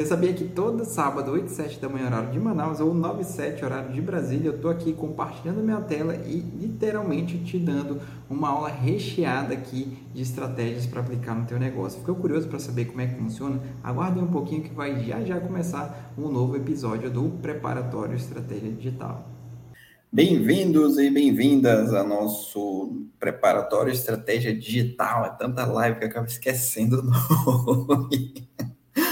Você sabia que todo sábado, 8 e 7 da manhã, horário de Manaus, ou 9 e 7, horário de Brasília, eu estou aqui compartilhando minha tela e literalmente te dando uma aula recheada aqui de estratégias para aplicar no teu negócio. Ficou curioso para saber como é que funciona? Aguarde um pouquinho que vai já já começar um novo episódio do Preparatório Estratégia Digital. Bem-vindos e bem-vindas ao nosso Preparatório Estratégia Digital. É tanta live que eu acabo esquecendo o nome.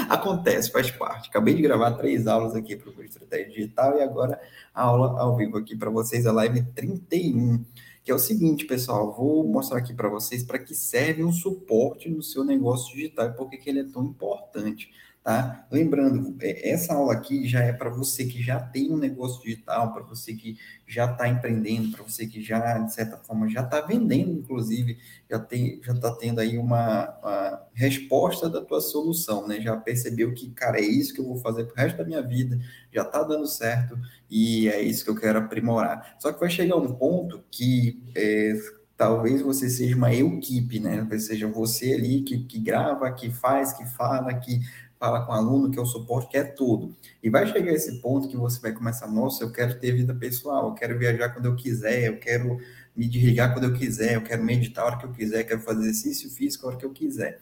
Acontece, faz parte. Acabei de gravar três aulas aqui para o estratégia digital e agora a aula ao vivo aqui para vocês, a live 31. Que é o seguinte, pessoal, vou mostrar aqui para vocês para que serve um suporte no seu negócio digital e por que ele é tão importante. Tá? Lembrando, é, essa aula aqui já é para você que já tem um negócio digital, para você que já está empreendendo, para você que já, de certa forma, já está vendendo, inclusive, já já está tendo aí uma, uma, resposta da tua solução, né? Já percebeu que, cara, é isso que eu vou fazer pro resto da minha vida, já está dando certo e é isso que eu quero aprimorar. Só que vai chegar um ponto que é, talvez você seja uma equipe, né? Talvez seja você ali que, que grava, que faz, que fala, que fala com o aluno, que é o suporte, que é tudo. E vai chegar esse ponto que você vai começar, nossa, eu quero ter vida pessoal, eu quero viajar quando eu quiser, eu quero me desligar quando eu quiser, eu quero meditar a hora que eu quiser, eu quero fazer exercício físico a hora que eu quiser.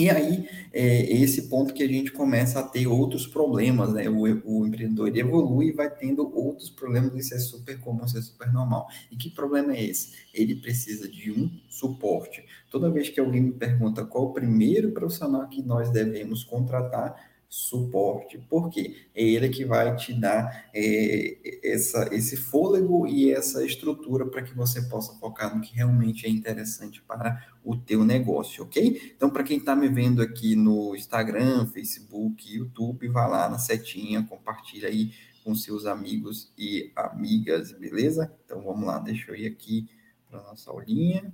E aí, é esse ponto que a gente começa a ter outros problemas, né? O, o empreendedor evolui e vai tendo outros problemas, isso é super comum, isso é super normal. E que problema é esse? Ele precisa de um suporte. Toda vez que alguém me pergunta qual o primeiro profissional que nós devemos contratar, suporte, porque é ele que vai te dar é, essa, esse fôlego e essa estrutura para que você possa focar no que realmente é interessante para o teu negócio, ok? Então, para quem está me vendo aqui no Instagram, Facebook, YouTube, vá lá na setinha, compartilha aí com seus amigos e amigas, beleza? Então, vamos lá, deixa eu ir aqui para nossa aulinha.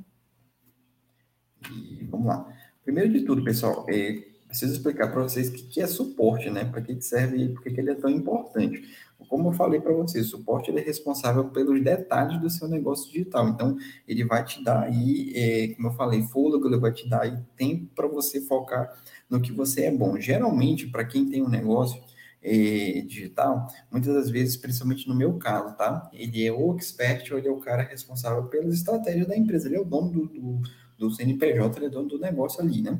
E vamos lá. Primeiro de tudo, pessoal, é, preciso explicar para vocês o que é suporte, né? Para que serve e por que ele é tão importante. Como eu falei para vocês, o suporte é responsável pelos detalhes do seu negócio digital. Então, ele vai te dar aí, é, como eu falei, fôlego, ele vai te dar aí tempo para você focar no que você é bom. Geralmente, para quem tem um negócio é, digital, muitas das vezes, principalmente no meu caso, tá? Ele é o expert ou ele é o cara responsável pelas estratégias da empresa. Ele é o dono do, do, do CNPJ, ele é dono do negócio ali, né?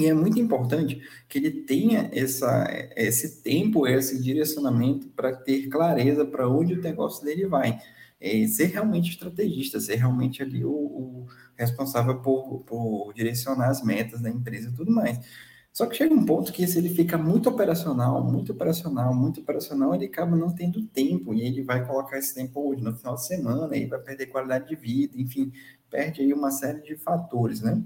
E é muito importante que ele tenha essa, esse tempo, esse direcionamento para ter clareza para onde o negócio dele vai. É, ser realmente estrategista, ser realmente ali o, o responsável por, por, direcionar as metas da empresa e tudo mais. Só que chega um ponto que se ele fica muito operacional, muito operacional, muito operacional, ele acaba não tendo tempo e ele vai colocar esse tempo hoje no final de semana, e vai perder qualidade de vida, enfim, perde aí uma série de fatores, né?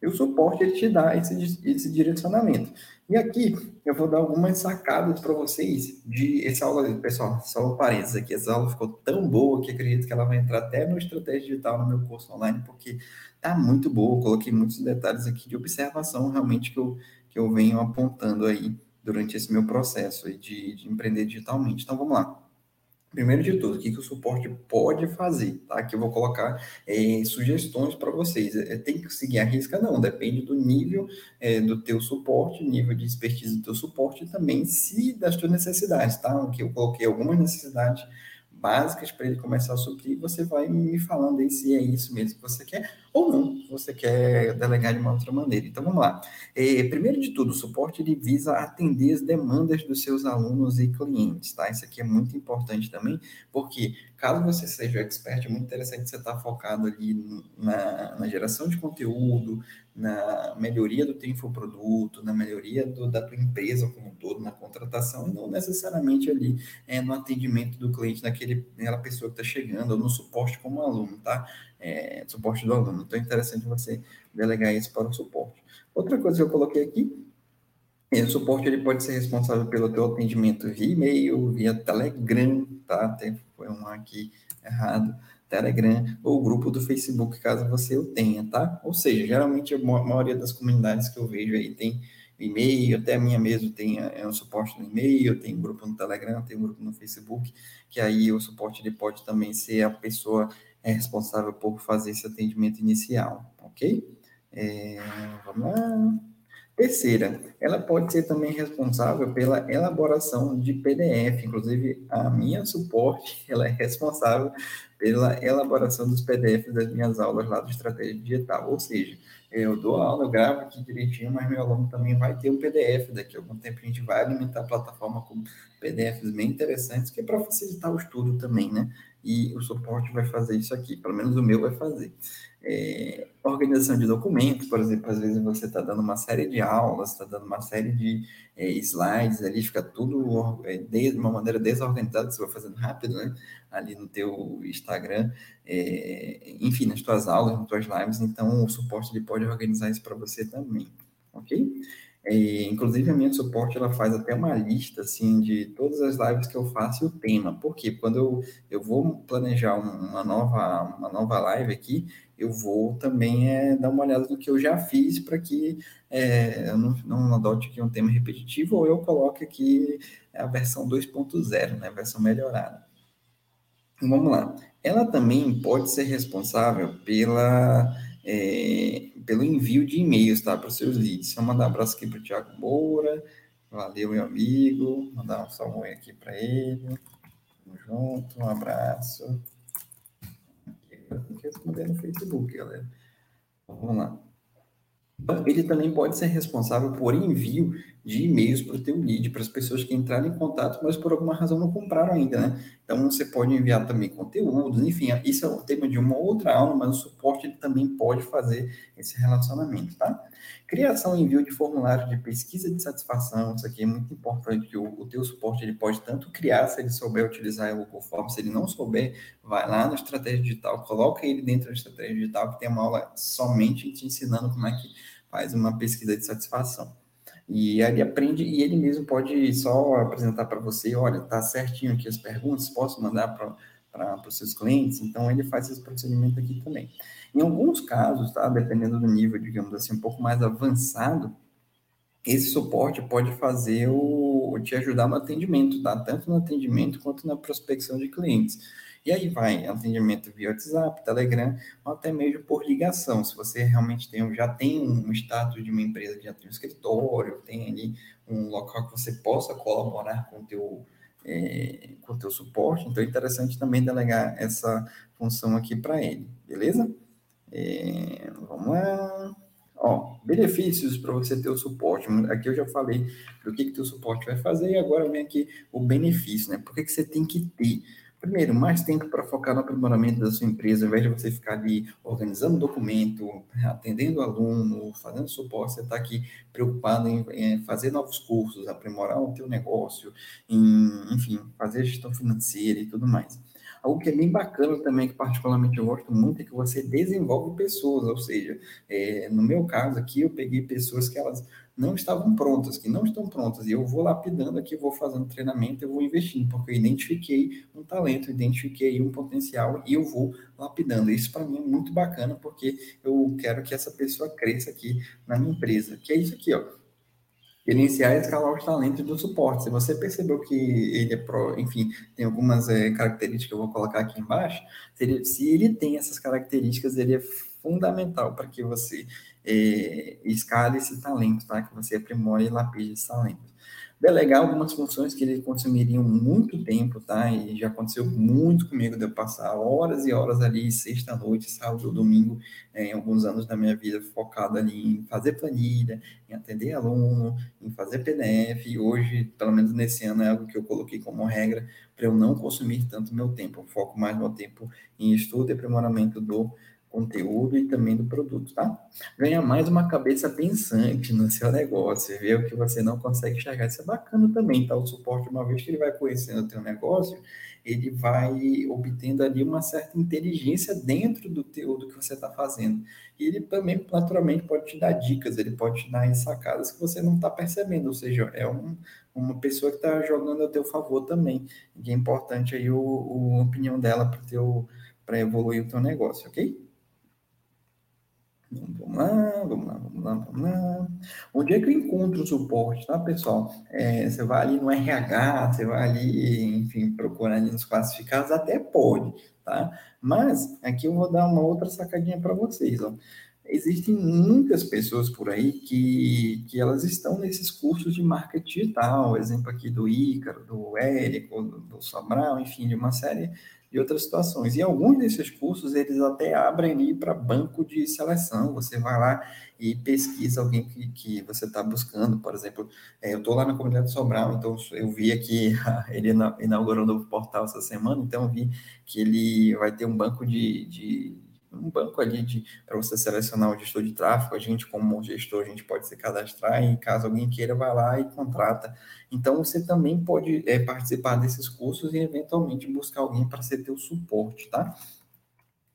E o suporte ele te dá esse, esse direcionamento. E aqui eu vou dar algumas sacadas para vocês de essa aula, pessoal, só um parênteses aqui, essa aula ficou tão boa que acredito que ela vai entrar até no Estratégia Digital no meu curso online, porque tá muito boa, coloquei muitos detalhes aqui de observação realmente que eu, que eu venho apontando aí durante esse meu processo de, de empreender digitalmente. Então vamos lá. Primeiro de tudo, o que, que o suporte pode fazer, tá? Aqui eu vou colocar é, sugestões para vocês. É, tem que seguir a risca? Não, depende do nível é, do teu suporte, nível de expertise do teu suporte e também se das tuas necessidades, tá? Aqui eu coloquei algumas necessidades básicas para ele começar a suprir, você vai me falando aí se é isso mesmo que você quer ou não, você quer delegar de uma outra maneira. Então vamos lá. É, primeiro de tudo, o suporte ele visa atender as demandas dos seus alunos e clientes, tá? Isso aqui é muito importante também, porque caso você seja expert, é muito interessante você estar focado ali na, na geração de conteúdo, na melhoria do teu infoproduto, na melhoria do, da tua empresa como um todo, na contratação, e não necessariamente ali é, no atendimento do cliente, naquele, naquela pessoa que está chegando, ou no suporte como aluno, tá? É, suporte do aluno. Então é interessante você delegar isso para o suporte. Outra coisa que eu coloquei aqui, é, o suporte ele pode ser responsável pelo teu atendimento via e-mail, via Telegram, tá? Até foi um aqui errado Telegram ou grupo do Facebook, caso você o tenha, tá? Ou seja, geralmente a maioria das comunidades que eu vejo aí tem e-mail, até a minha mesmo tem é um suporte no e-mail, tem um grupo no Telegram, tem um grupo no Facebook, que aí o suporte ele pode também ser a pessoa é responsável por fazer esse atendimento inicial, ok? É, vamos lá. Terceira, ela pode ser também responsável pela elaboração de PDF. Inclusive, a minha suporte, ela é responsável pela elaboração dos PDFs das minhas aulas lá do Estratégia Digital. Ou seja, eu dou aula, eu gravo aqui direitinho, mas meu aluno também vai ter um PDF. Daqui a algum tempo a gente vai alimentar a plataforma com PDFs bem interessantes, que é para facilitar o estudo também, né? E o suporte vai fazer isso aqui, pelo menos o meu vai fazer é, organização de documentos, por exemplo, às vezes você está dando uma série de aulas, está dando uma série de é, slides, ali fica tudo é, de uma maneira desorganizada, você vai fazendo rápido, né? Ali no teu Instagram, é, enfim, nas tuas aulas, nas tuas lives, então o suporte ele pode organizar isso para você também, ok? É, inclusive, a minha suporte, ela faz até uma lista, assim, de todas as lives que eu faço e o tema. Por quê? Quando eu, eu vou planejar uma nova, uma nova live aqui, eu vou também é, dar uma olhada no que eu já fiz para que é, eu não, não adote aqui um tema repetitivo ou eu coloque aqui a versão 2.0, né, a versão melhorada. Vamos lá. Ela também pode ser responsável pela é, pelo envio de e-mails, tá? Para os seus leads. Só mandar um abraço aqui para o Thiago Moura. Valeu, meu amigo. Mandar um salve aqui para ele. Tamo junto, um abraço. Eu que responder no Facebook, galera. Vamos lá. Então, ele também pode ser responsável por envio de e-mails para o teu lead, para as pessoas que entraram em contato, mas por alguma razão não compraram ainda, né? Então, você pode enviar também conteúdos, enfim, isso é o tema de uma outra aula, mas o suporte ele também pode fazer esse relacionamento, tá? Criação e envio de formulário de pesquisa de satisfação, isso aqui é muito importante, que o, o teu suporte ele pode tanto criar, se ele souber utilizar o Google Forms, se ele não souber, vai lá na estratégia digital, coloca ele dentro da estratégia digital, que tem uma aula somente te ensinando como é que faz uma pesquisa de satisfação. E ele aprende e ele mesmo pode só apresentar para você, olha, tá certinho aqui as perguntas, posso mandar para os seus clientes? Então, ele faz esse procedimento aqui também. Em alguns casos, tá, dependendo do nível, digamos assim, um pouco mais avançado, esse suporte pode fazer o te ajudar no atendimento, tá? Tanto no atendimento quanto na prospecção de clientes. E aí vai atendimento via WhatsApp, Telegram, ou até mesmo por ligação. Se você realmente tem, já tem um status de uma empresa, já tem um escritório, tem ali um local que você possa colaborar com o teu, é, com o teu suporte, então é interessante também delegar essa função aqui para ele, beleza? É, vamos lá. Ó, benefícios para você ter o suporte. Aqui eu já falei do que, que o suporte vai fazer, e agora vem aqui o benefício, né? Por que, que você tem que ter? Primeiro, mais tempo para focar no aprimoramento da sua empresa, ao invés de você ficar ali organizando documento, atendendo aluno, fazendo suporte, você está aqui preocupado em, em, fazer novos cursos, aprimorar o teu negócio, em, enfim, fazer gestão financeira e tudo mais. Algo que é bem bacana também, que particularmente eu gosto muito, é que você desenvolve pessoas, ou seja, é, no meu caso aqui, eu peguei pessoas que elas não estavam prontas, que não estão prontas. E eu vou lapidando aqui, vou fazendo treinamento, eu vou investindo, porque eu identifiquei um talento, identifiquei um potencial e eu vou lapidando. Isso para mim é muito bacana, porque eu quero que essa pessoa cresça aqui na minha empresa. Que é isso aqui, ó. Gerenciar e escalar os talentos do suporte. Se você percebeu que ele é pro, enfim, tem algumas é, características que eu vou colocar aqui embaixo, se ele, se ele tem essas características, ele é fundamental para que você é, escale esse talento, tá? Que você aprimore e lapide esse talento. Delegar algumas funções que ele consumiriam muito tempo, tá? E já aconteceu muito comigo de eu passar horas e horas ali, sexta-noite, sábado, domingo, é, em alguns anos da minha vida, focado ali em fazer planilha, em atender aluno, em fazer PDF. E hoje, pelo menos nesse ano, é algo que eu coloquei como regra para eu não consumir tanto meu tempo. Eu foco mais meu tempo em estudo e aprimoramento do conteúdo e também do produto, tá? Ganha mais uma cabeça pensante no seu negócio, ver o que você não consegue enxergar. Isso é bacana também, tá? O suporte, uma vez que ele vai conhecendo o teu negócio, ele vai obtendo ali uma certa inteligência dentro do teu, do que você está fazendo. E ele também, naturalmente, pode te dar dicas, ele pode te dar sacadas que você não está percebendo, ou seja, é um, uma pessoa que está jogando a teu favor também. E é importante aí o, a opinião dela para evoluir o teu negócio, ok? Vamos lá, vamos lá, vamos lá, vamos lá. Onde é que eu encontro o suporte, tá, pessoal? É, você vai ali no RH, você vai ali, enfim, procurar ali nos classificados, até pode, tá? Mas aqui eu vou dar uma outra sacadinha para vocês, ó. existem muitas pessoas por aí que, que elas estão nesses cursos de marketing digital, exemplo aqui do Ícaro, do Érico, do, do Sobral, enfim, de uma série de outras situações. E alguns desses cursos, eles até abrem ali para banco de seleção, você vai lá e pesquisa alguém que, que você está buscando, por exemplo, é, eu estou lá na comunidade Sobral, então eu vi aqui, ele inaugurou um novo portal essa semana, então eu vi que ele vai ter um banco de, de um banco ali para você selecionar o gestor de tráfego, a gente como gestor, a gente pode se cadastrar e caso alguém queira, vai lá e contrata. Então, você também pode é, participar desses cursos e eventualmente buscar alguém para ser teu suporte, tá?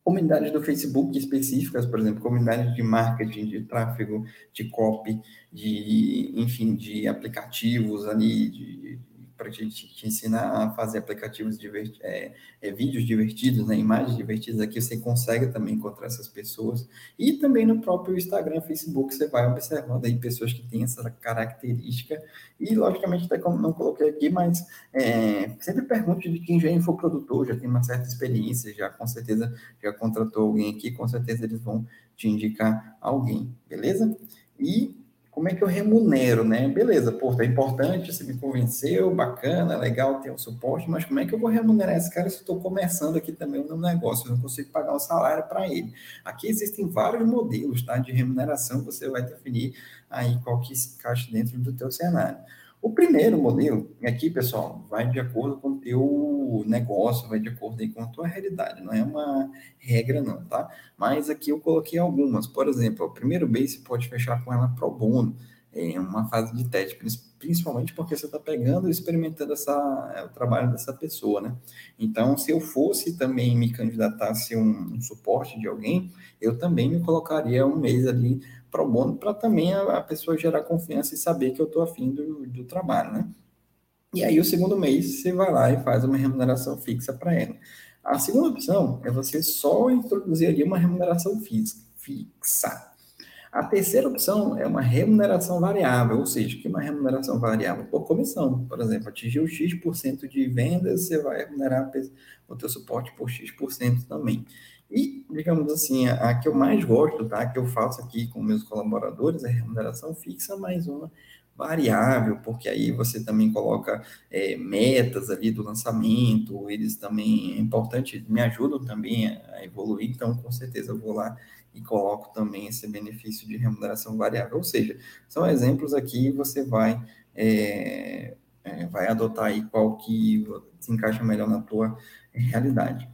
Comunidades do Facebook específicas, por exemplo, comunidades de marketing, de tráfego, de copy, de, enfim, de aplicativos ali, de, para te, te, ensinar a fazer aplicativos divertidos, é, é, vídeos divertidos, né, imagens divertidas aqui, você consegue também encontrar essas pessoas. E também no próprio Instagram, Facebook, você vai observando aí pessoas que têm essa característica. E, logicamente, até como não coloquei aqui, mas é, sempre pergunte de quem já é infoprodutor, já tem uma certa experiência, já com certeza já contratou alguém aqui, com certeza eles vão te indicar alguém, beleza? E como é que eu remunero, né? Beleza, pô, é importante, você me convenceu, bacana, legal ter um suporte, mas como é que eu vou remunerar esse cara se eu estou começando aqui também o meu negócio? Eu não consigo pagar um salário para ele. Aqui existem vários modelos, tá? De remuneração, você vai definir aí qual que se encaixa dentro do teu cenário. O primeiro modelo, aqui, pessoal, vai de acordo com o teu negócio, vai de acordo com a tua realidade, não é uma regra não, tá? Mas aqui eu coloquei algumas. Por exemplo, o primeiro base você pode fechar com ela pro bono, em uma fase de teste, principalmente porque você está pegando e experimentando essa, é, o trabalho dessa pessoa, né? Então, se eu fosse também me candidatar a ser um, um suporte de alguém, eu também me colocaria um mês ali pro bono para também a, a, pessoa gerar confiança e saber que eu estou afim do, do trabalho, né? E aí, o segundo mês, você vai lá e faz uma remuneração fixa para ela. A segunda opção é você só introduzir ali uma remuneração fixa. A terceira opção é uma remuneração variável, ou seja, que uma remuneração variável por comissão. Por exemplo, atingir X% de vendas, você vai remunerar o teu suporte por X% também. E, digamos assim, a, que eu mais gosto, tá? Que eu faço aqui com meus colaboradores é remuneração fixa mais uma variável, porque aí você também coloca é, metas ali do lançamento, eles também, é importante, me ajudam também a evoluir, então com certeza eu vou lá e coloco também esse benefício de remuneração variável, ou seja, são exemplos aqui, você vai, é, é, vai adotar aí qual que se encaixa melhor na tua realidade.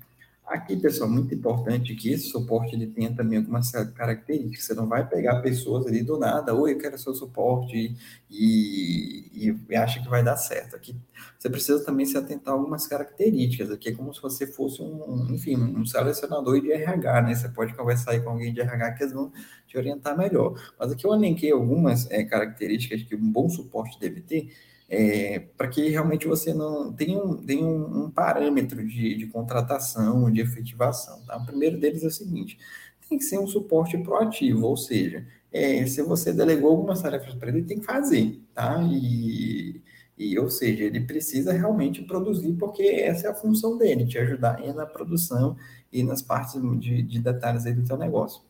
Aqui, pessoal, muito importante que esse suporte ele tenha também algumas características. Você não vai pegar pessoas ali do nada, oi, eu quero seu suporte e, e, acha que vai dar certo. Aqui você precisa também se atentar a algumas características. Aqui é como se você fosse um, enfim, um selecionador de RH, né? Você pode conversar aí com alguém de RH que eles vão te orientar melhor. Mas aqui eu elenquei algumas é, características que um bom suporte deve ter é, para que realmente você não tenha um, tenha um, um parâmetro de, de, contratação, de efetivação. Tá? O primeiro deles é o seguinte: tem que ser um suporte proativo, ou seja, é, se você delegou algumas tarefas para ele, tem que fazer, tá? E, e, ou seja, ele precisa realmente produzir, porque essa é a função dele, te ajudar na produção e nas partes de, de detalhes aí do seu negócio.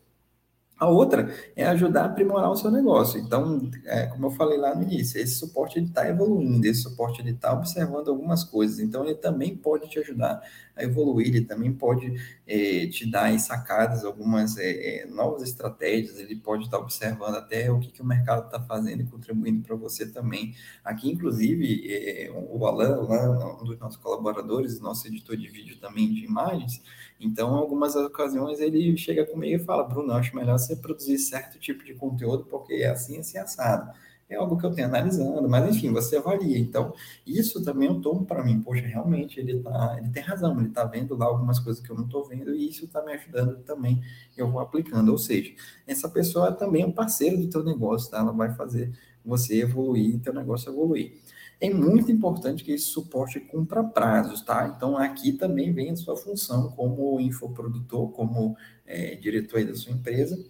A outra é ajudar a aprimorar o seu negócio. Então, é, como eu falei lá no início, esse suporte está evoluindo, esse suporte está observando algumas coisas. Então, ele também pode te ajudar a evoluir, ele também pode é, te dar sacadas, algumas é, é, novas estratégias, ele pode estar tá observando até o que, que o mercado está fazendo e contribuindo para você também. Aqui, inclusive, é, o Alan, um dos nossos colaboradores, nosso editor de vídeo também de imagens, então, algumas ocasiões, ele chega comigo e fala, Bruno, acho melhor você produzir certo tipo de conteúdo, porque é assim, assim, assado. É algo que eu tenho analisando, mas enfim, você avalia. Então, isso também eu tomo para mim. Poxa, realmente ele, tá, ele tem razão, ele está vendo lá algumas coisas que eu não estou vendo e isso está me ajudando também. Eu vou aplicando. Ou seja, essa pessoa é também um parceiro do teu negócio, tá? Ela vai fazer você evoluir, teu negócio evoluir é muito importante que esse suporte cumpra prazos, tá? Então, aqui também vem a sua função como infoprodutor, como é, diretor da sua empresa,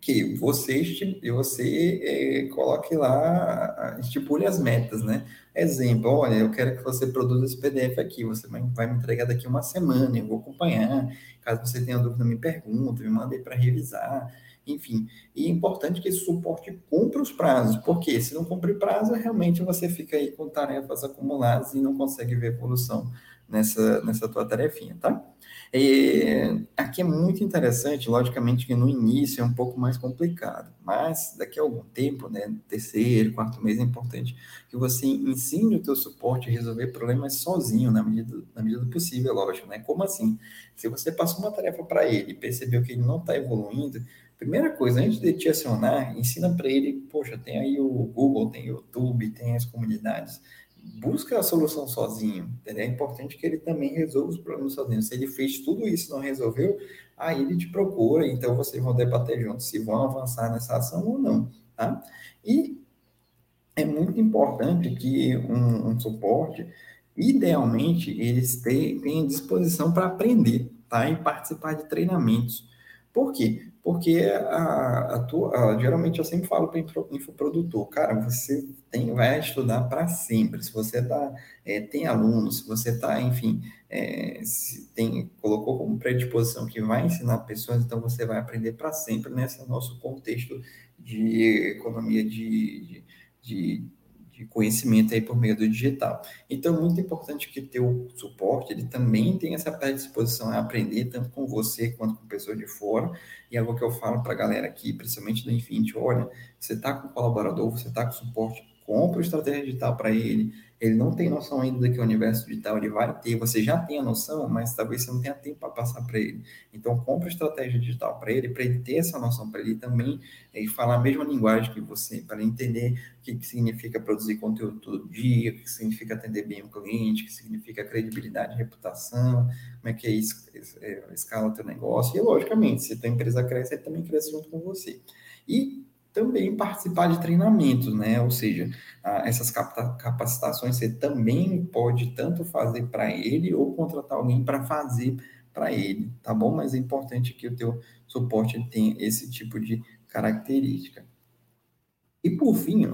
que você, você é, coloque lá, estipule as metas, né? Exemplo, olha, eu quero que você produza esse PDF aqui, você vai, me entregar daqui uma semana, eu vou acompanhar, caso você tenha dúvida, me pergunta, me mande para revisar, enfim. E é importante que esse suporte cumpra os prazos, porque se não cumprir prazo, realmente você fica aí com tarefas acumuladas e não consegue ver evolução nessa, nessa tua tarefinha, tá? E, aqui é muito interessante, logicamente que no início é um pouco mais complicado, mas daqui a algum tempo, né, terceiro, quarto mês, é importante que você ensine o teu suporte a resolver problemas sozinho, na medida, na medida do possível, lógico, né? Como assim? Se você passou uma tarefa para ele e percebeu que ele não está evoluindo, primeira coisa, antes de te acionar, ensina para ele, poxa, tem aí o Google, tem o YouTube, tem as comunidades, busca a solução sozinho. Entendeu? É importante que ele também resolva os problemas sozinho. Se ele fez tudo isso e não resolveu, aí ele te procura, então vocês vão debater juntos se vão avançar nessa ação ou não. Tá? E é muito importante que um, um suporte, idealmente, eles tenham disposição para aprender tá? e participar de treinamentos. Por quê? Porque a, a tua, a, geralmente eu sempre falo para o infoprodutor, cara, você tem, vai estudar para sempre. Se você tá, é, tem alunos, se você está, enfim, é, tem, colocou como predisposição que vai ensinar pessoas, então você vai aprender para sempre nesse nosso contexto de economia de, de, de de conhecimento aí por meio do digital. Então, é muito importante que teu suporte ele também tenha essa predisposição a aprender, tanto com você quanto com pessoas de fora. E é algo que eu falo para a galera aqui, principalmente do Infinity, olha, você está com colaborador, você está com suporte, compra o estratégia digital para ele, ele não tem noção ainda do que é o universo digital, ele vai ter, você já tem a noção, mas talvez você não tenha tempo para passar para ele. Então, compre estratégia digital para ele, para ele ter essa noção, para ele também e falar a mesma linguagem que você, para entender o que, que significa produzir conteúdo todo dia, o que significa atender bem o cliente, o que significa credibilidade reputação, como é que é isso, é, escala o teu negócio. E, logicamente, se a tua empresa cresce, ele também cresce junto com você. E também participar de treinamentos, né? Ou seja, essas capacitações você também pode tanto fazer para ele ou contratar alguém para fazer para ele, tá bom? Mas é importante que o teu suporte tenha esse tipo de característica. E por fim,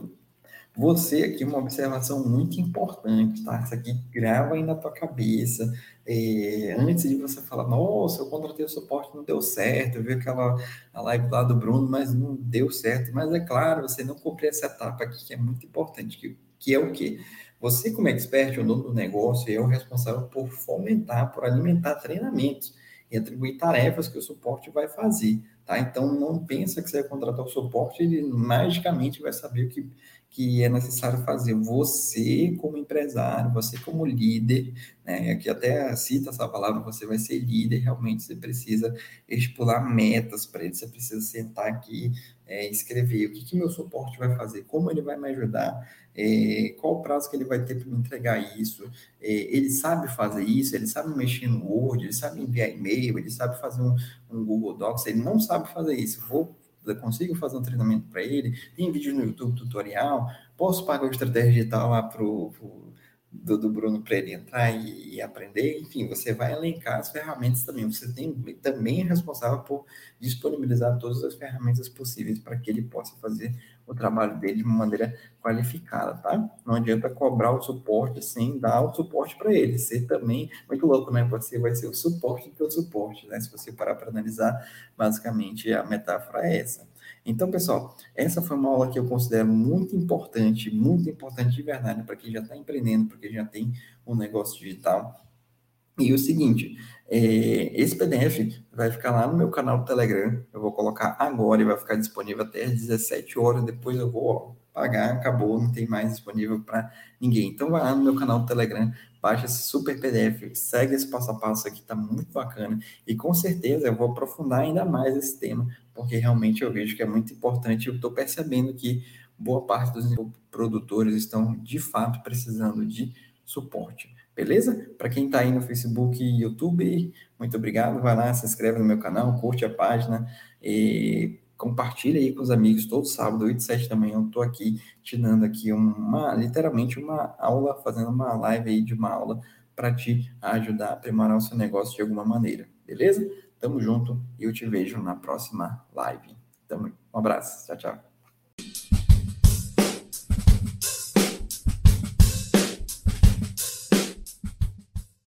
você aqui, uma observação muito importante, tá? Isso aqui grava aí na tua cabeça. É, antes de você falar, nossa, eu contratei o suporte, não deu certo, eu vi aquela a live lá do Bruno, mas não deu certo. Mas é claro, você não cumpriu essa etapa aqui que é muito importante, que, que é o quê? Você, como expert, o dono do negócio, é o responsável por fomentar, por alimentar treinamentos e atribuir tarefas que o suporte vai fazer, tá? Então, não pensa que você vai contratar o suporte, ele magicamente vai saber o que que é necessário fazer você como empresário, você como líder, né? Aqui até cita essa palavra, você vai ser líder, realmente você precisa estipular metas para ele, você precisa sentar aqui é, escrever o que, que meu suporte vai fazer, como ele vai me ajudar, é, qual o prazo que ele vai ter para me entregar isso, é, ele sabe fazer isso, ele sabe mexer no Word, ele sabe enviar e-mail, ele sabe fazer um, um Google Docs, ele não sabe fazer isso, vou consigo fazer um treinamento para ele, tem vídeo no YouTube tutorial, posso pagar o estratégia digital lá para o do, do, Bruno para ele entrar e, e, aprender, enfim, você vai elencar as ferramentas também. Você tem, também é responsável por disponibilizar todas as ferramentas possíveis para que ele possa fazer o trabalho dele de uma maneira qualificada, tá? Não adianta cobrar o suporte sem dar o suporte para ele. Você também, muito louco, né? Você vai ser o suporte do seu suporte, né? Se você parar para analisar, basicamente a metáfora é essa. Então, pessoal, essa foi uma aula que eu considero muito importante, muito importante de verdade para quem já está empreendendo, para quem já tem um negócio digital. E o seguinte, é, esse PDF vai ficar lá no meu canal do Telegram, eu vou colocar agora e vai ficar disponível até às 17 horas, depois eu vou ó, pagar, acabou, não tem mais disponível para ninguém. Então vai lá no meu canal do Telegram, baixa esse super PDF, segue esse passo a passo aqui, tá muito bacana. E com certeza eu vou aprofundar ainda mais esse tema, porque realmente eu vejo que é muito importante. Eu estou percebendo que boa parte dos produtores estão de fato precisando de suporte. Beleza? Para quem está aí no Facebook e YouTube, muito obrigado. Vai lá, se inscreve no meu canal, curte a página e compartilha aí com os amigos todo sábado, 8 e 7 da manhã. Eu estou aqui te dando aqui uma, literalmente uma aula, fazendo uma live aí de uma aula para te ajudar a aprimorar o seu negócio de alguma maneira. Beleza? Tamo junto e eu te vejo na próxima live. Tamo, um abraço. Tchau, tchau.